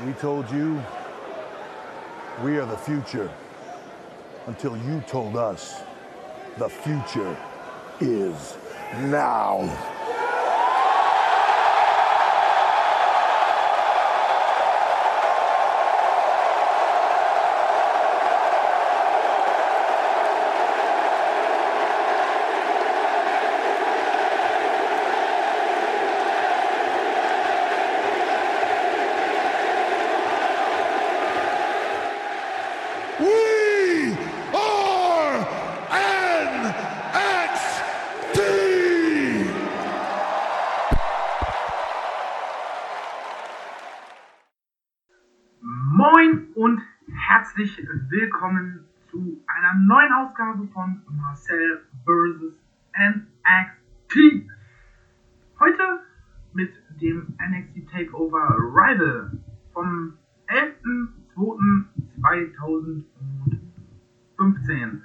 We told you we are the future until you told us the future is now. Ausgabe von Marcel vs. NXT. Heute mit dem NXT Takeover Rival vom 11.02.2015.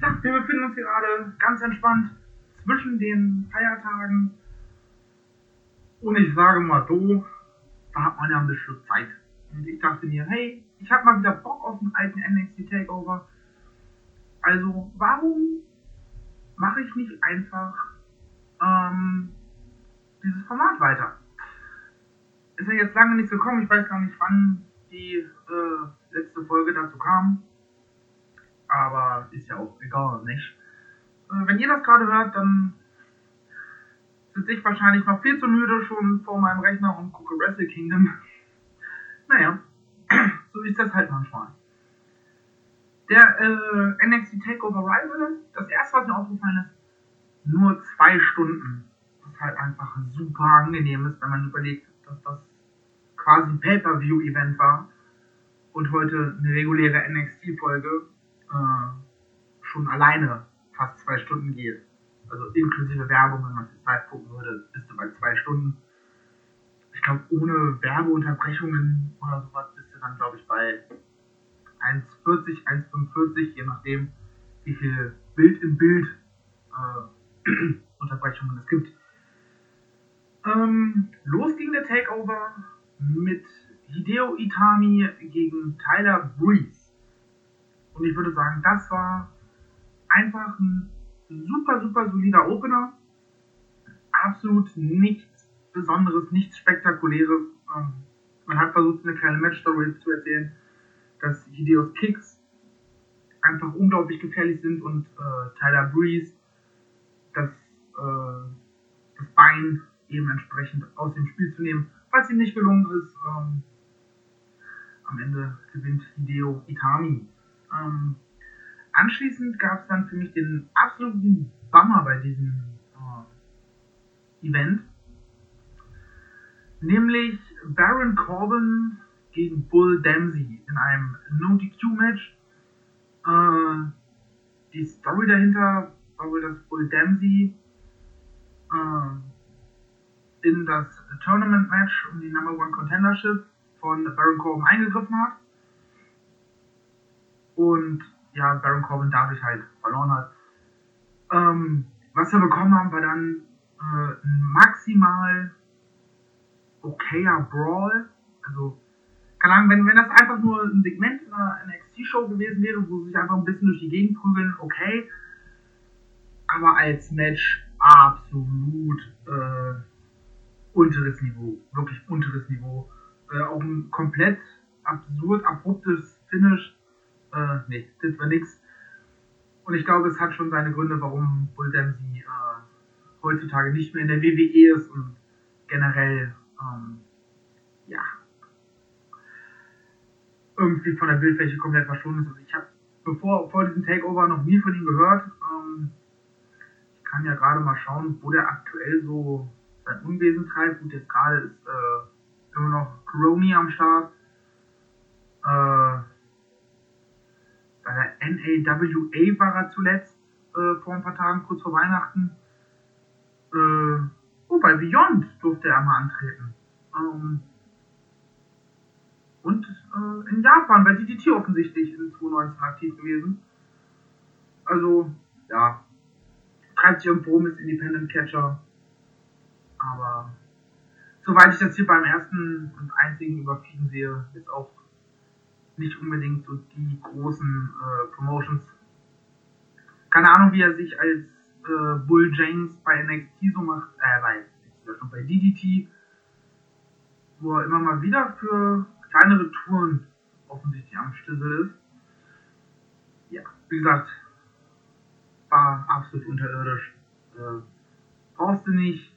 Ja, wir befinden uns gerade ganz entspannt zwischen den Feiertagen. Und ich sage mal so, da hat man ja ein bisschen Zeit. Und ich dachte mir, hey, ich habe mal wieder Bock auf den alten NXT Takeover. Also, warum mache ich nicht einfach ähm, dieses Format weiter? Ist ja jetzt lange nicht gekommen. Ich weiß gar nicht, wann die äh, letzte Folge dazu kam. Aber ist ja auch egal, nicht? Äh, wenn ihr das gerade hört, dann sitze ich wahrscheinlich noch viel zu müde schon vor meinem Rechner und gucke Wrestle Kingdom. Naja, so ist das halt manchmal. Der äh, NXT Takeover Rival, das erste, was mir aufgefallen ist, nur zwei Stunden. Was halt einfach super angenehm ist, wenn man überlegt, dass das quasi ein Pay-Per-View-Event war und heute eine reguläre NXT-Folge äh, schon alleine fast zwei Stunden geht. Also inklusive Werbung, wenn man es live gucken würde, bist du bei zwei Stunden ich glaube, ohne Werbeunterbrechungen oder sowas bist du dann, glaube ich, bei 1,40, 1,45, je nachdem, wie viel Bild in Bild äh, Unterbrechungen es gibt. Ähm, los ging der Takeover mit Hideo Itami gegen Tyler Breeze. Und ich würde sagen, das war einfach ein super, super solider Opener. Absolut nichts Besonderes, nichts Spektakuläres. Ähm, man hat versucht, eine kleine Match-Story zu erzählen, dass Hideos Kicks einfach unglaublich gefährlich sind und äh, Tyler Breeze das, äh, das Bein eben entsprechend aus dem Spiel zu nehmen, was ihm nicht gelungen ist. Ähm, am Ende gewinnt Hideo Itami. Ähm, anschließend gab es dann für mich den absoluten Bummer bei diesem äh, Event nämlich Baron Corbin gegen Bull Dempsey in einem No-DQ-Match. Äh, die Story dahinter war wohl, dass Bull Dempsey äh, in das Tournament-Match um die Number One Contendership von Baron Corbin eingegriffen hat. Und ja, Baron Corbin dadurch halt verloren hat. Ähm, was wir bekommen haben, war dann äh, maximal okayer Brawl. Also, keine Ahnung, wenn, wenn das einfach nur ein Segment in einer NXT-Show gewesen wäre, wo sie sich einfach ein bisschen durch die Gegend prügeln, okay. Aber als Match absolut äh, unteres Niveau. Wirklich unteres Niveau. Äh, auch ein komplett absurd, abruptes Finish. Äh, nee, das war nix. Und ich glaube, es hat schon seine Gründe, warum Bull Dempsey äh, heutzutage nicht mehr in der WWE ist und generell ähm, ja, irgendwie von der Bildfläche komplett verschwunden ist. Also ich habe bevor vor diesem Takeover noch nie von ihm gehört. Ähm, ich kann ja gerade mal schauen, wo der aktuell so sein Unwesen treibt. Gut, jetzt gerade ist äh, immer noch Crony am Start. Äh, bei der NAWA war er zuletzt äh, vor ein paar Tagen, kurz vor Weihnachten. Äh, oh, bei Beyond durfte er mal antreten. Ähm, und äh, in Japan bei DDT offensichtlich in 2019 aktiv gewesen. Also, ja, treibt sich irgendwo rum, ist Independent Catcher. Aber soweit ich das hier beim ersten und einzigen Überfliegen sehe, jetzt auch nicht unbedingt so die großen äh, Promotions. Keine Ahnung, wie er sich als äh, Bull James bei NXT so macht, äh, bei, schon bei DDT, wo er immer mal wieder für kleinere Touren offensichtlich am Stissel ist. Ja, wie gesagt, war absolut unterirdisch. Äh, brauchst du nicht.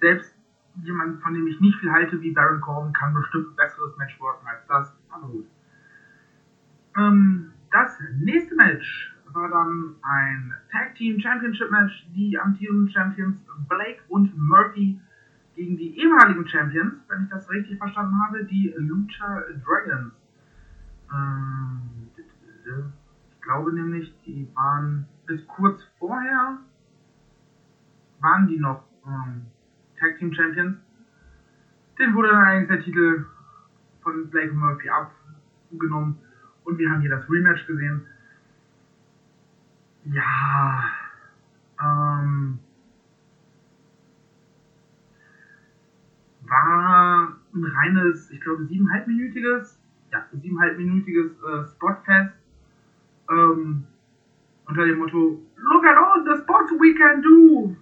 Selbst jemand, von dem ich nicht viel halte, wie Baron Corbin, kann bestimmt ein besseres Match worken als das. Aber gut. Ähm, das nächste Match war dann ein Tag Team Championship Match. Die amtierenden Champions Blake und Murphy gegen die ehemaligen Champions, wenn ich das richtig verstanden habe, die Lucha Dragons. Ähm, ich glaube nämlich, die waren bis kurz vorher waren die noch ähm, Tag Team Champions. Den wurde dann eigentlich der Titel von Blake Murphy abgenommen und wir haben hier das Rematch gesehen. Ja, ähm, war ein reines, ich glaube, siebeneinhalbminütiges, ja, siebeneinhalbminütiges äh, Spotfest ähm, unter dem Motto Look at all the spots we can do.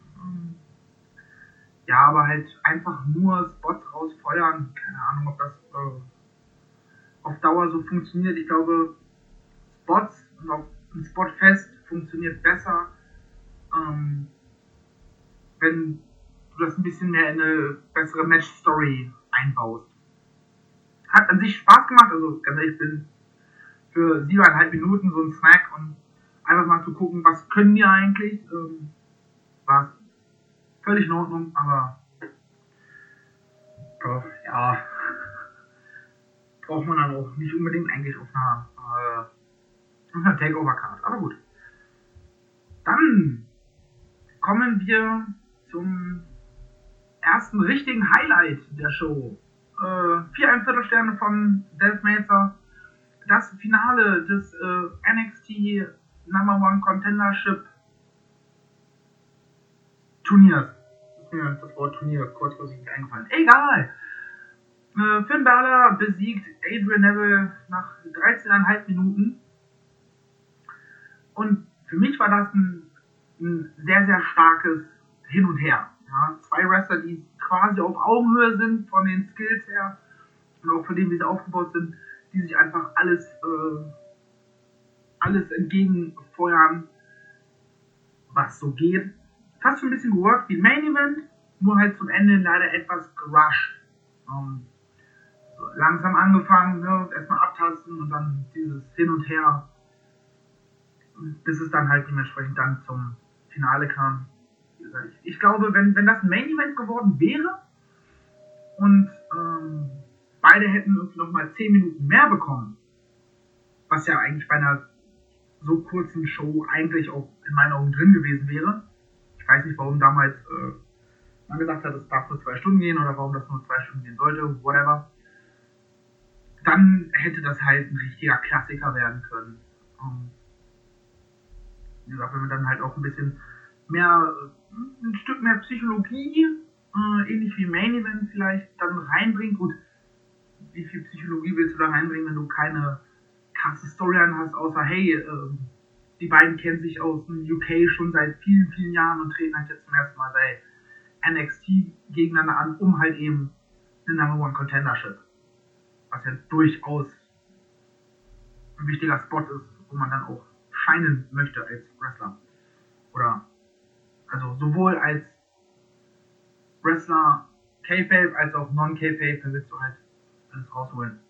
Ja, aber halt einfach nur Spots rausfeuern. Keine Ahnung, ob das äh, auf Dauer so funktioniert. Ich glaube, Spots und auch ein Spotfest funktioniert besser, ähm, wenn du das ein bisschen mehr in eine bessere Match-Story einbaust. Hat an sich Spaß gemacht, also ganz ehrlich, ich bin für siebeneinhalb Minuten so ein Snack und einfach mal zu gucken, was können die eigentlich, ähm, war völlig in Ordnung, aber ja, braucht man dann auch nicht unbedingt eigentlich auf einer, äh, auf einer Takeover-Card, aber gut. Dann kommen wir zum ersten richtigen Highlight der Show. Äh, vier ein Viertelsterne von Delph Meltzer. Das Finale des äh, NXT Number One Contendership Turniers. Ist das Wort Turnier kurzfristig nicht eingefallen. Egal. Äh, Finn Balor besiegt Adrian Neville nach 13,5 Minuten. Und für mich war das ein, ein sehr, sehr starkes Hin und Her. Ja, zwei Wrestler, die quasi auf Augenhöhe sind von den Skills her und auch von dem, wie sie aufgebaut sind, die sich einfach alles, äh, alles entgegenfeuern, was so geht. Fast schon ein bisschen geworkt wie Main Event, nur halt zum Ende leider etwas gerusht. Ähm, langsam angefangen, ne, erstmal abtasten und dann dieses Hin und Her, bis es dann halt dementsprechend dann zum Finale kam ich, ich glaube, wenn, wenn das ein Main Event geworden wäre und ähm, beide hätten nochmal 10 Minuten mehr bekommen, was ja eigentlich bei einer so kurzen Show eigentlich auch in meinen Augen drin gewesen wäre. Ich weiß nicht, warum damals äh, man gesagt hat, es darf nur zwei Stunden gehen oder warum das nur zwei Stunden gehen sollte, whatever. Dann hätte das halt ein richtiger Klassiker werden können. Ähm, wie gesagt, wenn man dann halt auch ein bisschen mehr, ein Stück mehr Psychologie, äh, ähnlich wie Main Event vielleicht, dann reinbringt. Gut, wie viel Psychologie willst du da reinbringen, wenn du keine krasse Storyline hast, außer hey, äh, die beiden kennen sich aus dem UK schon seit vielen, vielen Jahren und treten halt jetzt zum ersten Mal bei NXT gegeneinander an, um halt eben eine Number One Contendership. Was ja durchaus ein wichtiger Spot ist, wo man dann auch scheinen möchte als Wrestler. Oder also sowohl als Wrestler K-Fape als auch Non-K-Fape, da willst du halt alles rausholen.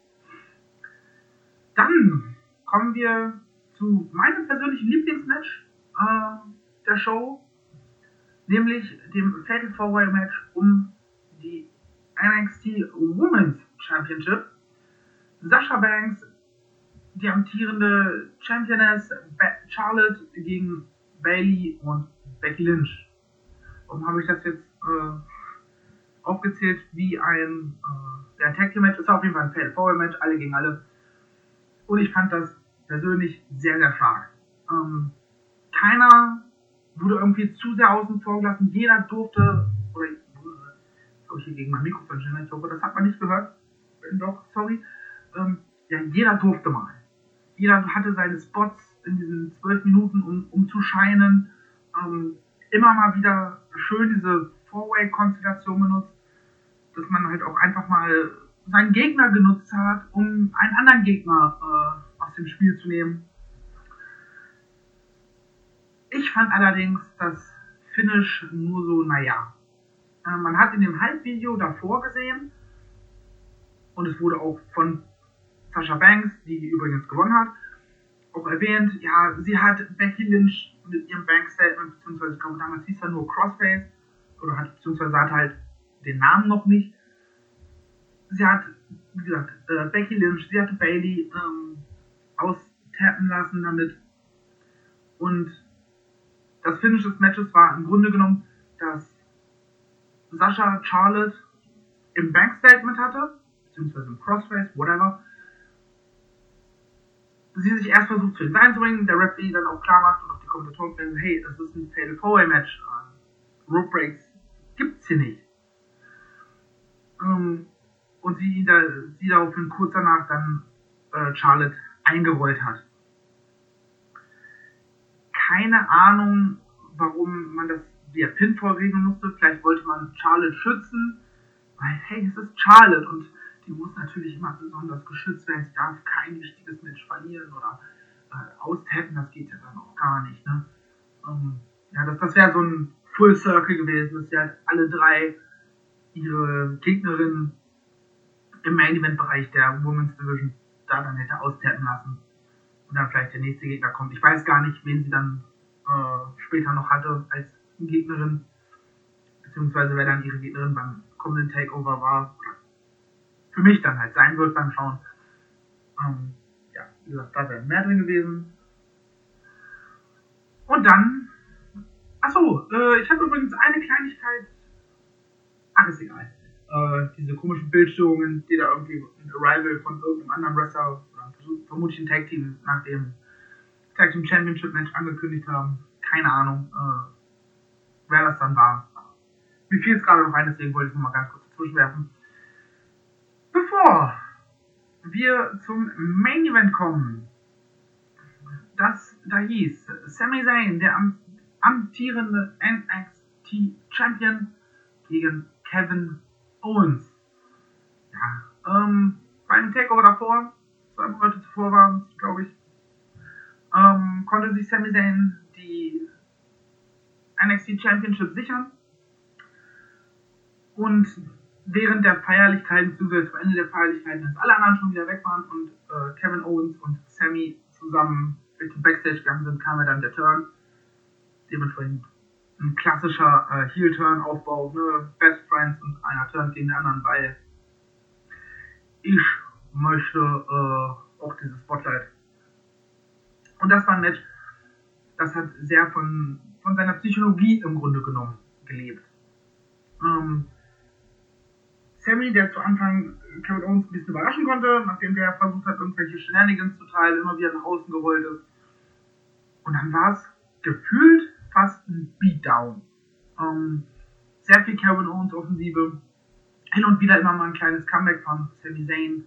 Dann kommen wir zu meinem persönlichen Lieblingsmatch äh, der Show, nämlich dem Fatal Four Way Match um die NXT Women's Championship. Sasha Banks, die amtierende Championess Charlotte gegen Bailey und Becky Lynch. Warum habe ich das jetzt äh, aufgezählt wie ein, äh, ein Tag Team Match? Ist auf jeden Fall ein Fatal Four Match, alle gegen alle. Und ich fand das persönlich sehr, sehr stark. Ähm, keiner wurde irgendwie zu sehr außen vor gelassen. Jeder durfte, oder habe ich hier gegen mein Mikrofon. Ich hoffe, das hat man nicht gehört. Doch, sorry. Ähm, ja, jeder durfte mal. Jeder hatte seine Spots in diesen zwölf Minuten, um, um zu scheinen. Ähm, immer mal wieder schön diese Four-Way-Konstellation genutzt, dass man halt auch einfach mal seinen Gegner genutzt hat, um einen anderen Gegner äh, aus dem Spiel zu nehmen. Ich fand allerdings das Finish nur so, naja. Äh, man hat in dem Halbvideo davor gesehen, und es wurde auch von Sasha Banks, die übrigens gewonnen hat, auch erwähnt, ja, sie hat Becky Lynch mit ihrem Bank-Statement, beziehungsweise ich glaube damals hieß er nur Crossface, oder hat, beziehungsweise hat halt den Namen noch nicht. Sie hat, wie gesagt, äh, Becky Lynch, sie hatte Bailey ähm, austappen lassen damit. Und das Finish des Matches war im Grunde genommen, dass Sascha Charlotte im Bank-Statement hatte, beziehungsweise im Crossface, whatever, sie sich erst versucht zu den zu bringen, der Referee dann auch klar macht und auch die Kommentatoren sagen, hey, das ist ein Fatal Four Match. Rope Breaks gibt's hier nicht. Ähm, und sie, da, sie daraufhin kurz danach dann äh, Charlotte eingerollt hat. Keine Ahnung, warum man das via Pinfall regeln musste. Vielleicht wollte man Charlotte schützen, weil hey, es ist Charlotte und die muss natürlich immer besonders geschützt werden. Sie darf kein wichtiges Match verlieren oder äh, austappen, das geht ja dann auch gar nicht. Ne? Ähm, ja, das, das wäre so ein Full Circle gewesen, dass sie halt alle drei ihre Gegnerinnen im Main Event Bereich der Women's Division da dann hätte austappen lassen. Und dann vielleicht der nächste Gegner kommt. Ich weiß gar nicht, wen sie dann äh, später noch hatte als Gegnerin, beziehungsweise wer dann ihre Gegnerin beim kommenden Takeover war, für mich dann halt sein wird beim Schauen. Ähm, ja, wie gesagt, da wäre mehr drin gewesen. Und dann, achso, äh, ich habe übrigens eine Kleinigkeit, ach ist egal, äh, diese komischen Bildstörungen, die da irgendwie ein Arrival von irgendeinem anderen Wrestler, oder vermutlich ein Tag Team nach dem Tag Team Championship Match angekündigt haben. Keine Ahnung, äh, wer das dann war. Mir fiel es gerade noch ein, deswegen wollte ich es nochmal ganz kurz dazwischen werfen. Bevor wir zum Main Event kommen, das da hieß Sami Zayn, der am, amtierende NXT Champion, gegen Kevin Owens. Ja, ähm, beim Takeover davor, zwei Monate zuvor waren es, glaube ich, ähm, konnte sich Sami Zayn die NXT Championship sichern. Und während der Feierlichkeiten, beziehungsweise zu Ende der Feierlichkeiten, als alle anderen schon wieder weg waren und äh, Kevin Owens und Sammy zusammen Richtung Backstage gegangen sind, kam ja dann der Turn. Dementsprechend ein klassischer äh, Heel-Turn-Aufbau, ne? Best Friends und einer Turn gegen den anderen, weil ich möchte äh, auch dieses Spotlight. Und das war ein Match, das hat sehr von, von seiner Psychologie im Grunde genommen gelebt. Ähm, Sammy, der zu Anfang Kevin Owens ein bisschen überraschen konnte, nachdem der versucht hat, irgendwelche Shenanigans zu teilen, immer wieder nach außen gerollt ist. Und dann war es gefühlt fast ein Beatdown. Ähm, sehr viel Kevin Owens Offensive. Hin und wieder immer mal ein kleines Comeback von Sami Zayn.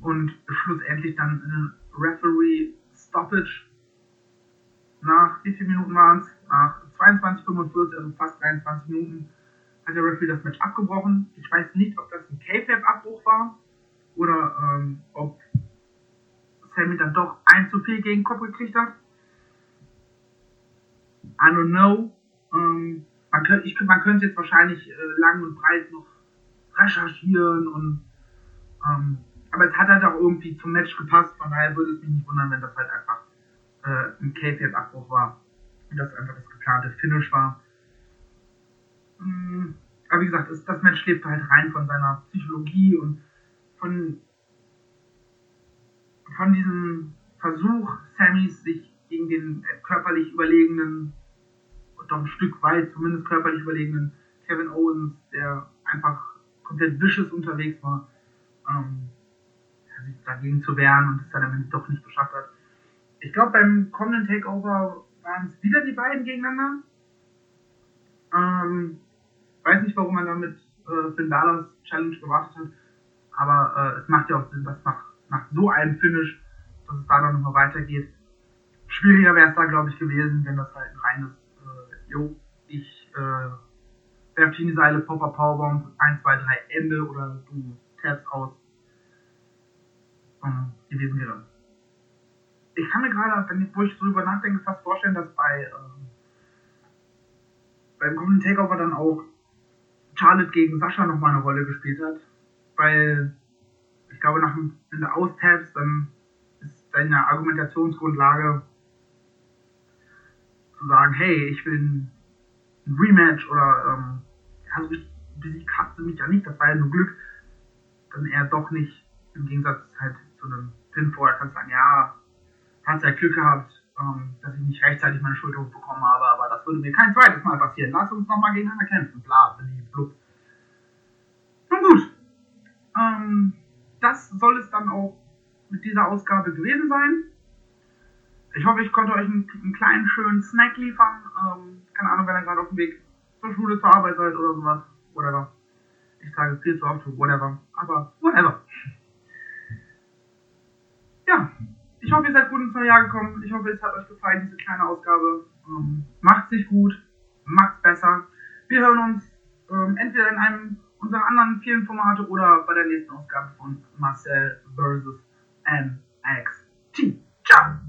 Und schlussendlich dann eine Referee Stoppage. Nach wie viele Minuten waren es? Nach 22,45, also fast 23 Minuten hat der Referee das Match abgebrochen. Ich weiß nicht, ob das ein K-Fab-Abbruch war oder ähm, ob Sammy dann doch ein zu viel gegen den Kopf gekriegt hat. I don't know. Ähm, man, könnte, ich, man könnte jetzt wahrscheinlich äh, lang und breit noch recherchieren und ähm, aber es hat halt auch irgendwie zum Match gepasst, von daher würde es mich nicht wundern, wenn das halt einfach äh, ein K-Fab-Abbruch war und das einfach das geplante Finish war. Mm, aber wie gesagt, das, Match lebt halt rein von seiner Psychologie und von, von diesem Versuch Sammys, sich gegen den körperlich überlegenen, doch ein Stück weit zumindest körperlich überlegenen Kevin Owens, der einfach komplett vicious unterwegs war, ähm, sich dagegen zu wehren und es dann am Ende doch nicht geschafft hat. Ich glaube, beim kommenden Takeover waren es wieder die beiden gegeneinander. Ähm, weiß nicht, warum man damit äh, Finn Balor's Challenge gewartet hat. Aber äh, es macht ja auch Sinn, dass nach, nach so einem Finish, dass es da dann nochmal weitergeht. Schwieriger wäre es da, glaube ich, gewesen, wenn das halt ein reines, äh, jo, ich äh, werf die Seile, Popper Powerbomb, 1, 2, 3, Ende oder du tabst aus ähm, gewesen wäre. Ich kann mir gerade, wenn ich, wo ich drüber nachdenke, fast vorstellen, dass bei ähm, beim kommenden Takeover dann auch Charlotte gegen Sascha nochmal eine Rolle gespielt hat. Weil ich glaube, nach, wenn du austabst, dann ist deine Argumentationsgrundlage zu sagen, hey, ich will ein, Rematch oder ähm, also besiegt du mich ja nicht, das war ja nur Glück, dann eher doch nicht im Gegensatz halt zu einem Pinfall, kannst du sagen, ja, hast ja Glück gehabt, ähm, dass ich nicht rechtzeitig meine Schulter hochbekommen habe, das würde mir kein zweites Mal passieren. Lass uns nochmal gegeneinander kämpfen. Bla, blub. Nun gut. Ähm, das soll es dann auch mit dieser Ausgabe gewesen sein. Ich hoffe, ich konnte euch einen, einen kleinen, schönen Snack liefern. Ähm, keine Ahnung, wenn ihr gerade auf dem Weg zur Schule, zur Arbeit seid oder sowas. Whatever. Ich sage viel zu oft, whatever. Aber whatever. Ja, ich hoffe, ihr seid gut ins neue Jahr gekommen. Ich hoffe, es hat euch gefallen, diese kleine Ausgabe. Ähm, macht sich gut, macht besser. Wir hören uns ähm, entweder in einem unserer anderen vielen Formate oder bei der nächsten Ausgabe von Marcel vs. MXT. Ciao!